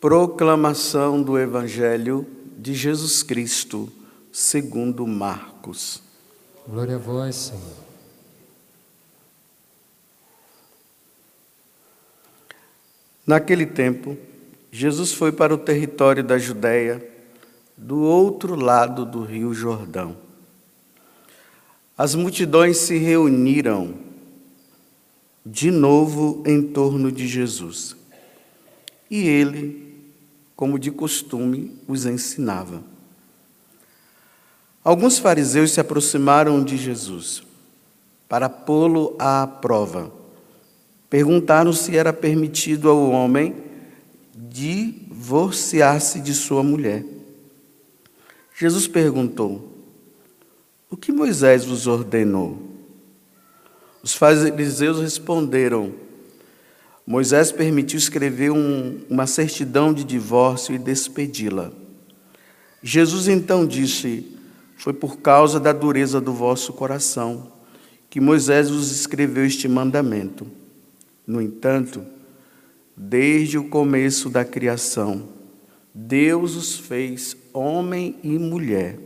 Proclamação do Evangelho de Jesus Cristo, segundo Marcos. Glória a vós, Senhor. Naquele tempo, Jesus foi para o território da Judéia, do outro lado do rio Jordão. As multidões se reuniram de novo em torno de Jesus. E ele, como de costume, os ensinava. Alguns fariseus se aproximaram de Jesus para pô-lo à prova. Perguntaram se era permitido ao homem divorciar-se de sua mulher. Jesus perguntou: O que Moisés vos ordenou? Os fariseus responderam: Moisés permitiu escrever um, uma certidão de divórcio e despedi-la. Jesus então disse: Foi por causa da dureza do vosso coração que Moisés vos escreveu este mandamento. No entanto, desde o começo da criação, Deus os fez homem e mulher.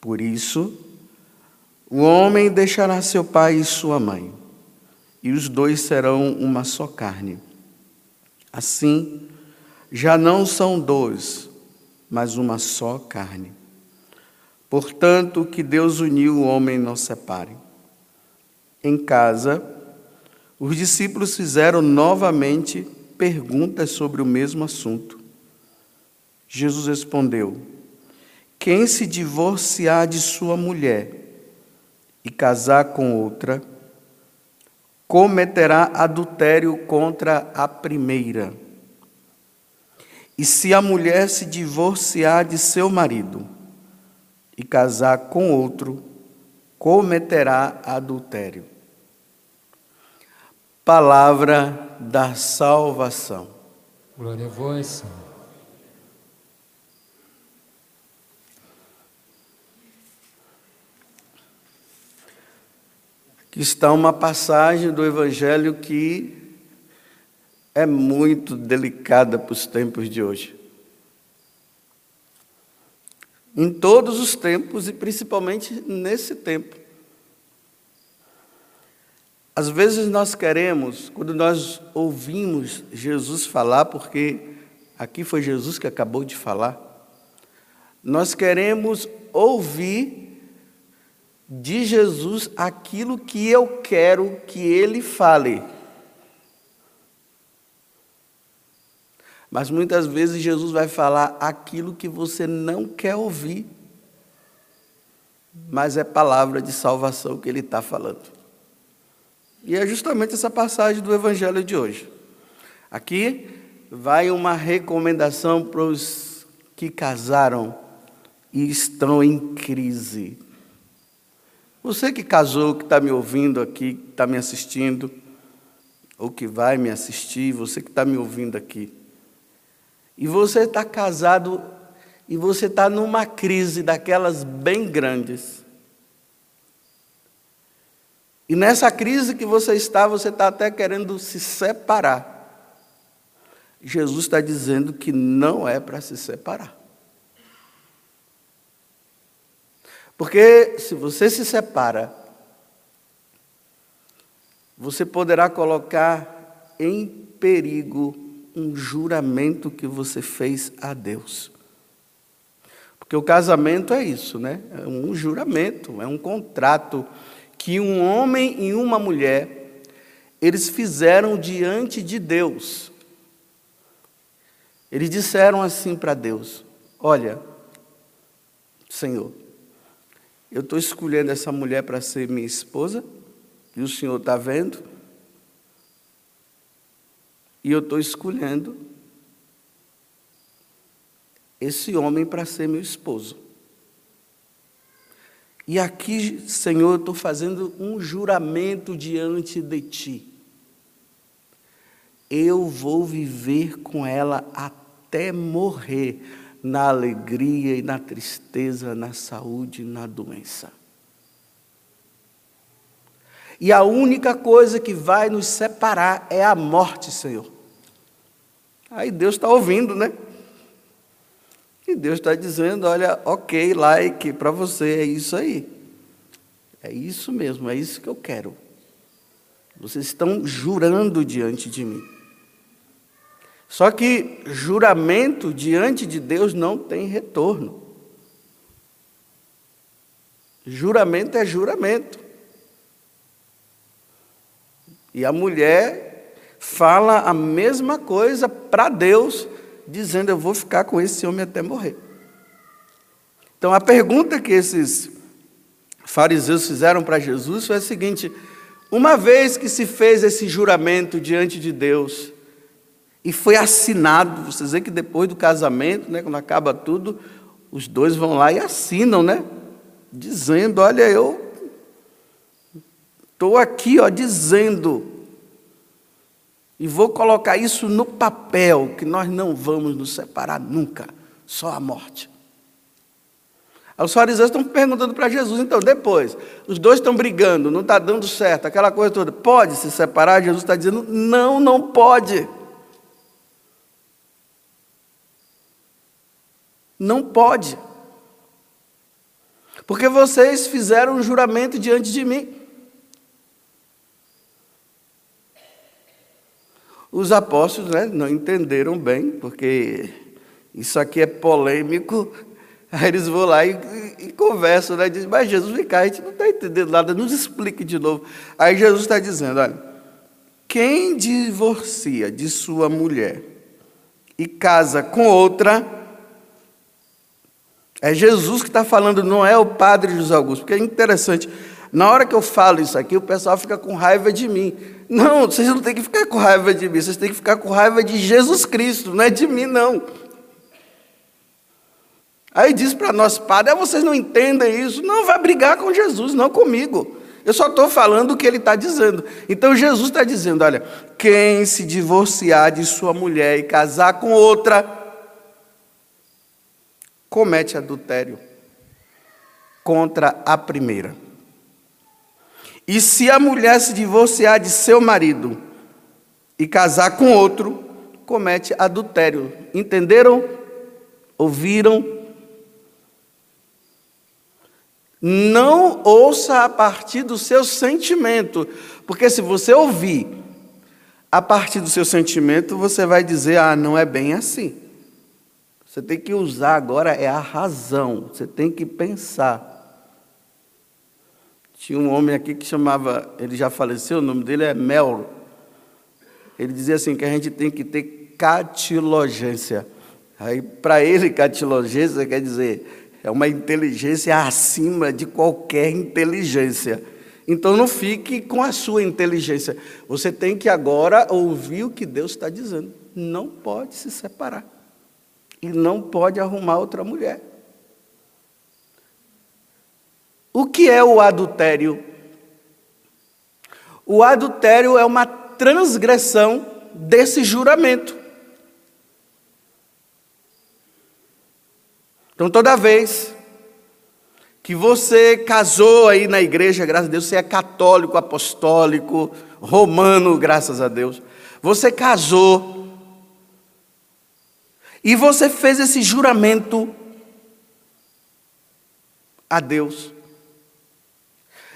Por isso, o homem deixará seu pai e sua mãe e os dois serão uma só carne. Assim, já não são dois, mas uma só carne. Portanto, que Deus uniu, o homem não separe. Em casa, os discípulos fizeram novamente perguntas sobre o mesmo assunto. Jesus respondeu: Quem se divorciar de sua mulher e casar com outra, cometerá adultério contra a primeira. E se a mulher se divorciar de seu marido e casar com outro, cometerá adultério. Palavra da salvação. Glória a vós, Senhor. Está uma passagem do Evangelho que é muito delicada para os tempos de hoje. Em todos os tempos e principalmente nesse tempo. Às vezes nós queremos, quando nós ouvimos Jesus falar, porque aqui foi Jesus que acabou de falar, nós queremos ouvir de Jesus aquilo que eu quero que ele fale. Mas muitas vezes Jesus vai falar aquilo que você não quer ouvir, mas é palavra de salvação que ele está falando. E é justamente essa passagem do Evangelho de hoje. Aqui vai uma recomendação para os que casaram e estão em crise. Você que casou, que está me ouvindo aqui, que está me assistindo, ou que vai me assistir, você que está me ouvindo aqui, e você está casado e você está numa crise daquelas bem grandes. E nessa crise que você está, você está até querendo se separar. Jesus está dizendo que não é para se separar. Porque se você se separa, você poderá colocar em perigo um juramento que você fez a Deus. Porque o casamento é isso, né? É um juramento, é um contrato que um homem e uma mulher eles fizeram diante de Deus. Eles disseram assim para Deus: Olha, Senhor, eu estou escolhendo essa mulher para ser minha esposa, e o Senhor está vendo. E eu estou escolhendo esse homem para ser meu esposo. E aqui, Senhor, eu estou fazendo um juramento diante de Ti. Eu vou viver com ela até morrer na alegria e na tristeza, na saúde e na doença. E a única coisa que vai nos separar é a morte, Senhor. Aí Deus está ouvindo, né? E Deus está dizendo: olha, ok, like, para você é isso aí. É isso mesmo, é isso que eu quero. Vocês estão jurando diante de mim. Só que juramento diante de Deus não tem retorno. Juramento é juramento. E a mulher fala a mesma coisa para Deus, dizendo: Eu vou ficar com esse homem até morrer. Então a pergunta que esses fariseus fizeram para Jesus foi a seguinte: uma vez que se fez esse juramento diante de Deus, e foi assinado, vocês veem que depois do casamento, né, quando acaba tudo, os dois vão lá e assinam, né? Dizendo, olha, eu estou aqui, ó, dizendo, e vou colocar isso no papel, que nós não vamos nos separar nunca, só a morte. Os fariseus estão perguntando para Jesus, então, depois, os dois estão brigando, não está dando certo, aquela coisa toda, pode se separar? Jesus está dizendo, não, não pode. Não pode. Porque vocês fizeram um juramento diante de mim. Os apóstolos né, não entenderam bem, porque isso aqui é polêmico. Aí eles vão lá e, e, e conversam, né? Dizem, mas Jesus, vem cá, a gente não está entendendo nada, nos explique de novo. Aí Jesus está dizendo: olha, quem divorcia de sua mulher e casa com outra, é Jesus que está falando, não é o padre José Augusto, porque é interessante. Na hora que eu falo isso aqui, o pessoal fica com raiva de mim. Não, vocês não têm que ficar com raiva de mim, vocês têm que ficar com raiva de Jesus Cristo, não é de mim, não. Aí diz para nós, padre, ah, vocês não entendem isso. Não, vai brigar com Jesus, não comigo. Eu só estou falando o que ele está dizendo. Então Jesus está dizendo: olha, quem se divorciar de sua mulher e casar com outra, comete adultério contra a primeira. E se a mulher se divorciar de seu marido e casar com outro, comete adultério. Entenderam? Ouviram? Não ouça a partir do seu sentimento, porque se você ouvir a partir do seu sentimento, você vai dizer: ah, não é bem assim. Você tem que usar agora é a razão, você tem que pensar. Tinha um homem aqui que chamava, ele já faleceu, o nome dele é Mel. Ele dizia assim que a gente tem que ter catilogência. Aí, para ele, catilogência quer dizer é uma inteligência acima de qualquer inteligência. Então não fique com a sua inteligência. Você tem que agora ouvir o que Deus está dizendo. Não pode se separar e não pode arrumar outra mulher. O que é o adultério? O adultério é uma transgressão desse juramento. Então, toda vez que você casou aí na igreja, graças a Deus, você é católico, apostólico, romano, graças a Deus. Você casou, e você fez esse juramento a Deus.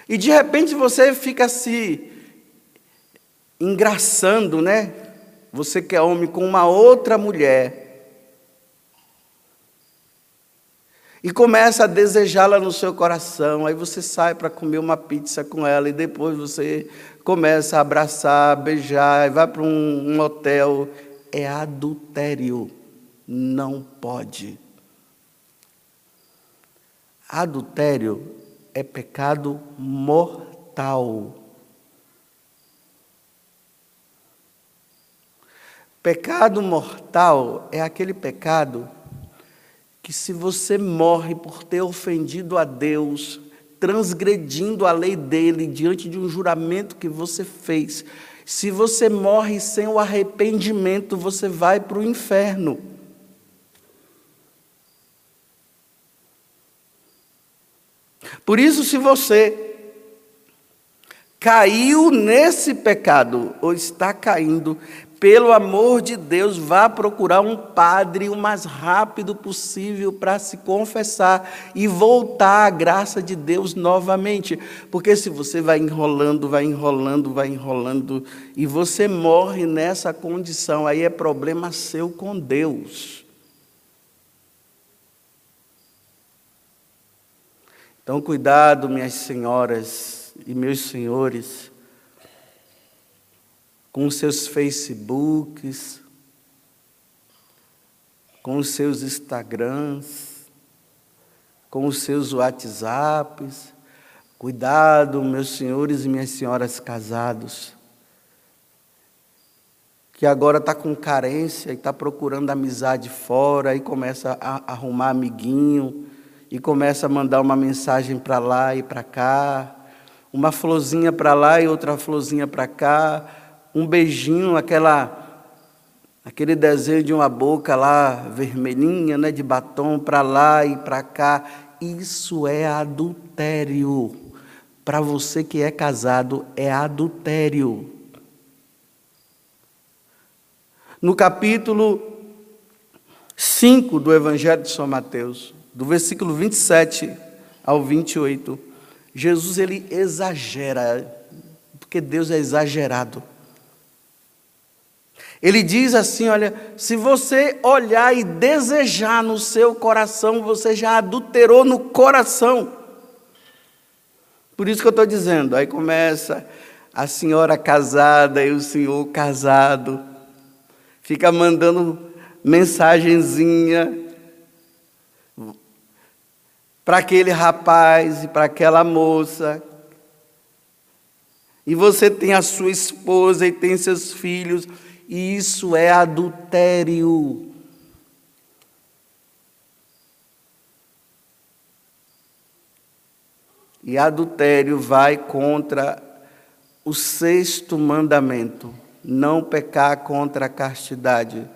E de repente você fica se engraçando, né? Você que é homem com uma outra mulher. E começa a desejá-la no seu coração. Aí você sai para comer uma pizza com ela e depois você começa a abraçar, beijar, vai para um, um hotel. É adultério não pode. Adultério é pecado mortal. Pecado mortal é aquele pecado que, se você morre por ter ofendido a Deus, transgredindo a lei dele diante de um juramento que você fez, se você morre sem o arrependimento, você vai para o inferno. Por isso, se você caiu nesse pecado, ou está caindo, pelo amor de Deus, vá procurar um padre o mais rápido possível para se confessar e voltar à graça de Deus novamente. Porque se você vai enrolando, vai enrolando, vai enrolando, e você morre nessa condição, aí é problema seu com Deus. Então, cuidado, minhas senhoras e meus senhores com os seus Facebooks, com os seus Instagrams, com os seus WhatsApps. Cuidado, meus senhores e minhas senhoras casados, que agora está com carência e está procurando amizade fora e começa a arrumar amiguinho e começa a mandar uma mensagem para lá e para cá, uma florzinha para lá e outra florzinha para cá, um beijinho, aquela aquele desenho de uma boca lá vermelhinha, né, de batom para lá e para cá, isso é adultério. Para você que é casado, é adultério. No capítulo 5 do Evangelho de São Mateus, do versículo 27 ao 28, Jesus ele exagera, porque Deus é exagerado. Ele diz assim: olha, se você olhar e desejar no seu coração, você já adulterou no coração. Por isso que eu estou dizendo. Aí começa a senhora casada e o senhor casado, fica mandando mensagenzinha para aquele rapaz e para aquela moça. E você tem a sua esposa e tem seus filhos e isso é adultério. E adultério vai contra o sexto mandamento, não pecar contra a castidade.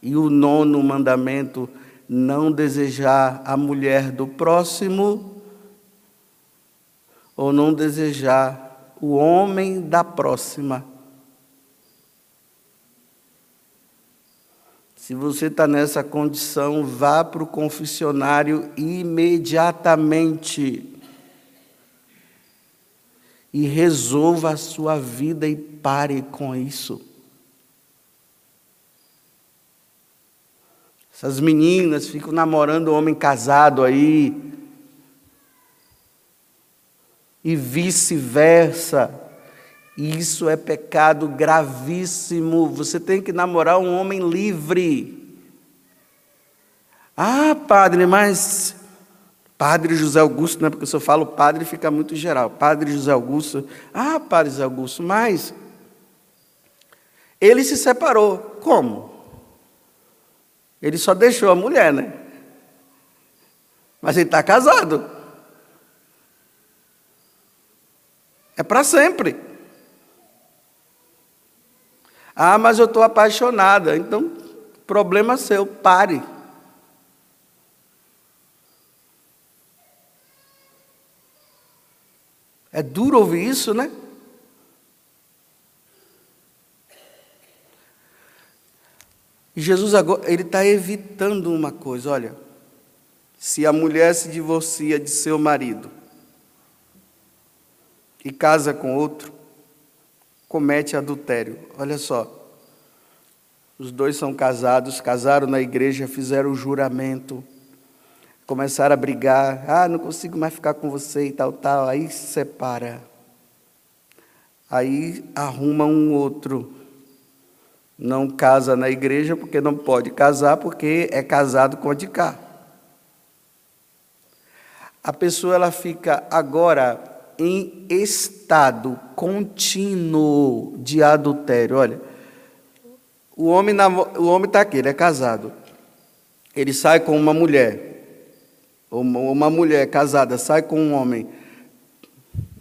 E o nono mandamento, não desejar a mulher do próximo ou não desejar o homem da próxima. Se você está nessa condição, vá para o confessionário imediatamente e resolva a sua vida e pare com isso. Essas meninas ficam namorando homem casado aí, e vice-versa. Isso é pecado gravíssimo. Você tem que namorar um homem livre. Ah, padre, mas Padre José Augusto, não é porque se eu falo padre fica muito geral. Padre José Augusto. Ah, Padre José Augusto, mas ele se separou. Como? Ele só deixou a mulher, né? Mas ele está casado. É para sempre. Ah, mas eu estou apaixonada. Então, problema seu, pare. É duro ouvir isso, né? Jesus agora, ele está evitando uma coisa, olha. Se a mulher se divorcia de seu marido e casa com outro, comete adultério. Olha só. Os dois são casados, casaram na igreja, fizeram o juramento, começaram a brigar. Ah, não consigo mais ficar com você e tal, tal. Aí se separa. Aí arruma um outro. Não casa na igreja porque não pode casar, porque é casado com a de cá. A pessoa ela fica agora em estado contínuo de adultério. Olha, o homem o homem está aqui, ele é casado. Ele sai com uma mulher, ou uma mulher casada sai com um homem,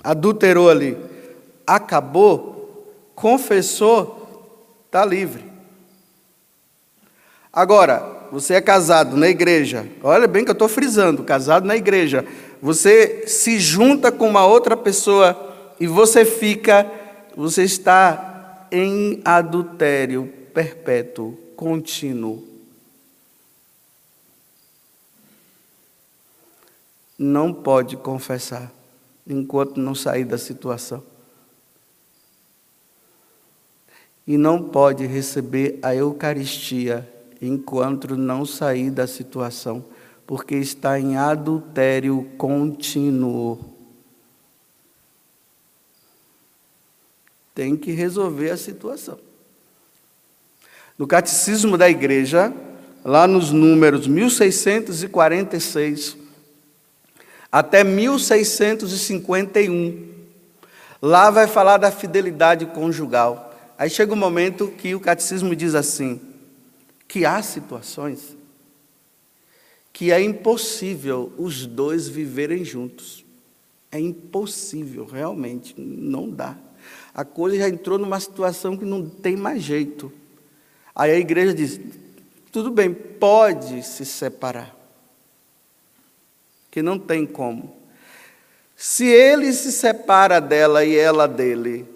adulterou ali, acabou, confessou, está livre. Agora, você é casado na igreja, olha bem que eu estou frisando, casado na igreja, você se junta com uma outra pessoa e você fica, você está em adultério. perpétuo, contínuo. Não pode confessar enquanto não sair da situação. E não pode receber a Eucaristia enquanto não sair da situação, porque está em adultério contínuo. Tem que resolver a situação. No Catecismo da Igreja, lá nos números 1646 até 1651, lá vai falar da fidelidade conjugal. Aí chega um momento que o catecismo diz assim: que há situações que é impossível os dois viverem juntos. É impossível, realmente, não dá. A coisa já entrou numa situação que não tem mais jeito. Aí a igreja diz: tudo bem, pode se separar, que não tem como. Se ele se separa dela e ela dele,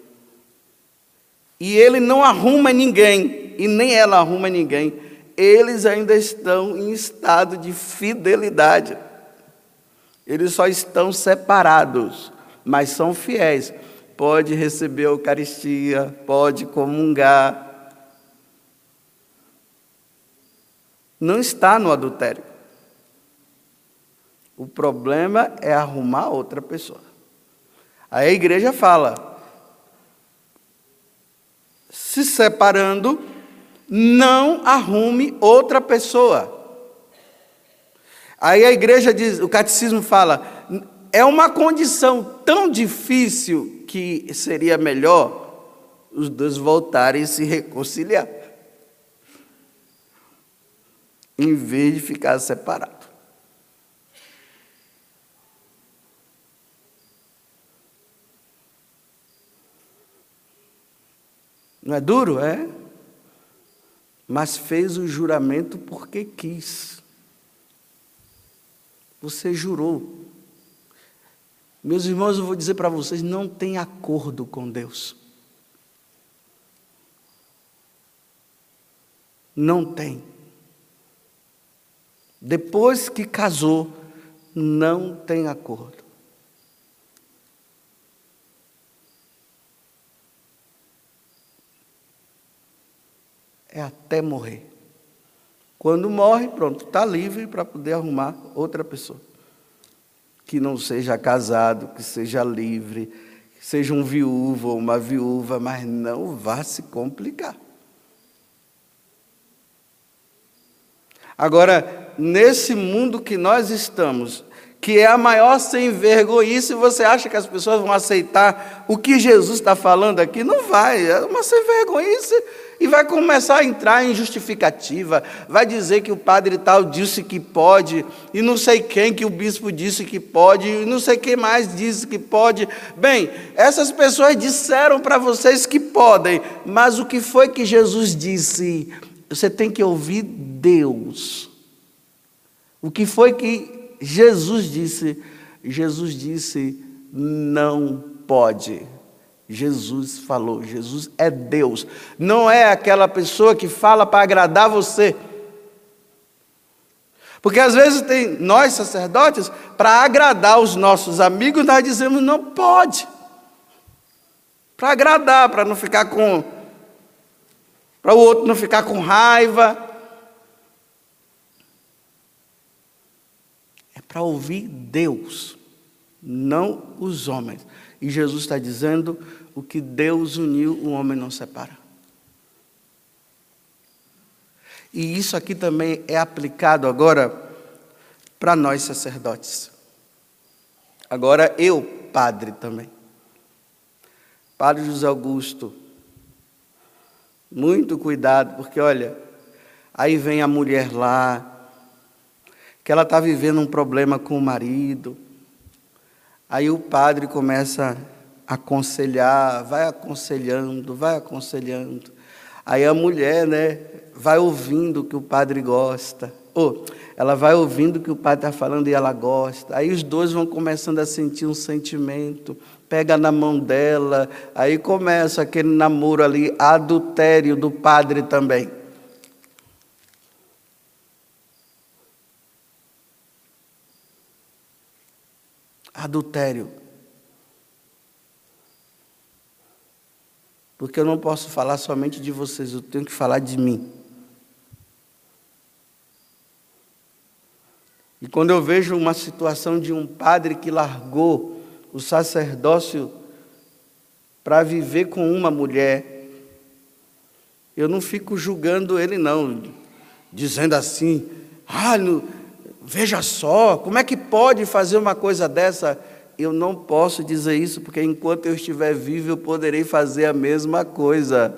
e ele não arruma ninguém, e nem ela arruma ninguém, eles ainda estão em estado de fidelidade. Eles só estão separados, mas são fiéis. Pode receber a Eucaristia, pode comungar. Não está no adultério. O problema é arrumar outra pessoa. Aí a igreja fala: se separando, não arrume outra pessoa. Aí a igreja diz, o catecismo fala, é uma condição tão difícil que seria melhor os dois voltarem a se reconciliar, em vez de ficar separados. Não é duro, é? Mas fez o juramento porque quis. Você jurou. Meus irmãos, eu vou dizer para vocês: não tem acordo com Deus. Não tem. Depois que casou, não tem acordo. É até morrer. Quando morre, pronto, está livre para poder arrumar outra pessoa. Que não seja casado, que seja livre, que seja um viúvo ou uma viúva, mas não vá se complicar. Agora, nesse mundo que nós estamos, que é a maior sem vergonhice, você acha que as pessoas vão aceitar o que Jesus está falando aqui? Não vai, é uma sem vergonhice e vai começar a entrar em justificativa, vai dizer que o padre tal disse que pode, e não sei quem que o bispo disse que pode, e não sei quem mais disse que pode. Bem, essas pessoas disseram para vocês que podem, mas o que foi que Jesus disse? Você tem que ouvir Deus. O que foi que Jesus disse? Jesus disse: não pode. Jesus falou, Jesus é Deus, não é aquela pessoa que fala para agradar você. Porque às vezes tem nós sacerdotes, para agradar os nossos amigos, nós dizemos não pode. Para agradar, para não ficar com para o outro não ficar com raiva. É para ouvir Deus, não os homens. E Jesus está dizendo: o que Deus uniu, o homem não separa. E isso aqui também é aplicado agora para nós sacerdotes. Agora eu, padre também. Padre José Augusto, muito cuidado, porque olha, aí vem a mulher lá, que ela está vivendo um problema com o marido, Aí o padre começa a aconselhar, vai aconselhando, vai aconselhando. Aí a mulher, né, vai ouvindo o que o padre gosta. Ou ela vai ouvindo o que o pai está falando e ela gosta. Aí os dois vão começando a sentir um sentimento. Pega na mão dela, aí começa aquele namoro ali, adultério do padre também. Adultério. Porque eu não posso falar somente de vocês, eu tenho que falar de mim. E quando eu vejo uma situação de um padre que largou o sacerdócio para viver com uma mulher, eu não fico julgando ele, não, dizendo assim, ah, no, veja só, como é que pode fazer uma coisa dessa? Eu não posso dizer isso, porque enquanto eu estiver vivo, eu poderei fazer a mesma coisa.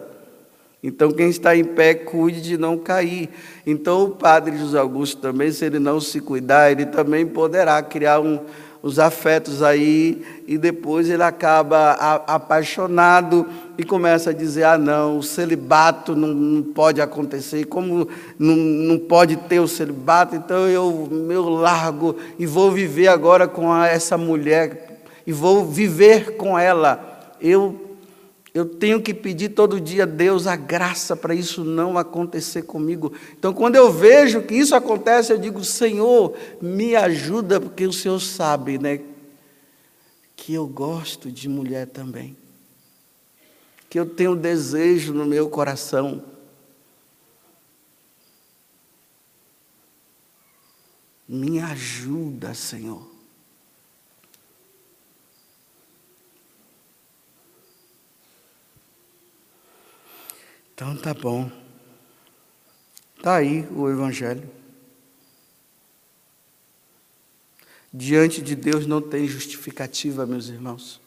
Então, quem está em pé, cuide de não cair. Então, o padre José Augusto também, se ele não se cuidar, ele também poderá criar um, os afetos aí, e depois ele acaba apaixonado e começa a dizer: ah, não, o celibato não, não pode acontecer, como não, não pode ter o celibato, então eu, eu largo e vou viver agora com essa mulher, e vou viver com ela. Eu eu tenho que pedir todo dia a Deus a graça para isso não acontecer comigo. Então, quando eu vejo que isso acontece, eu digo: Senhor, me ajuda, porque o Senhor sabe, né? Que eu gosto de mulher também. Que eu tenho desejo no meu coração. Me ajuda, Senhor. Então tá bom. Tá aí o evangelho. Diante de Deus não tem justificativa, meus irmãos.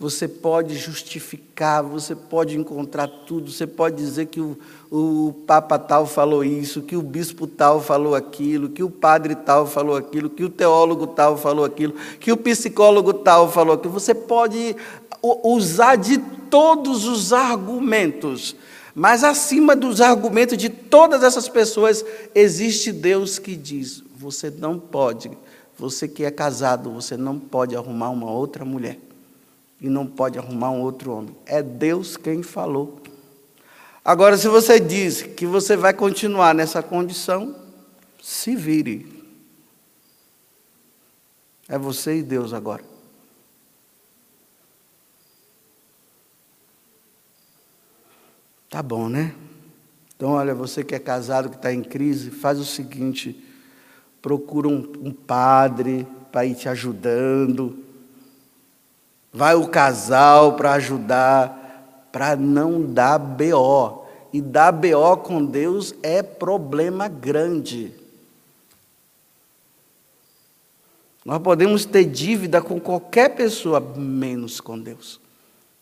Você pode justificar, você pode encontrar tudo, você pode dizer que o, o Papa tal falou isso, que o bispo tal falou aquilo, que o padre tal falou aquilo, que o teólogo tal falou aquilo, que o psicólogo tal falou aquilo. Você pode usar de todos os argumentos, mas acima dos argumentos de todas essas pessoas, existe Deus que diz: você não pode, você que é casado, você não pode arrumar uma outra mulher e não pode arrumar um outro homem. É Deus quem falou. Agora, se você diz que você vai continuar nessa condição, se vire. É você e Deus agora. Tá bom, né? Então, olha, você que é casado, que está em crise, faz o seguinte: procura um, um padre para ir te ajudando. Vai o casal para ajudar, para não dar BO. E dar BO com Deus é problema grande. Nós podemos ter dívida com qualquer pessoa, menos com Deus.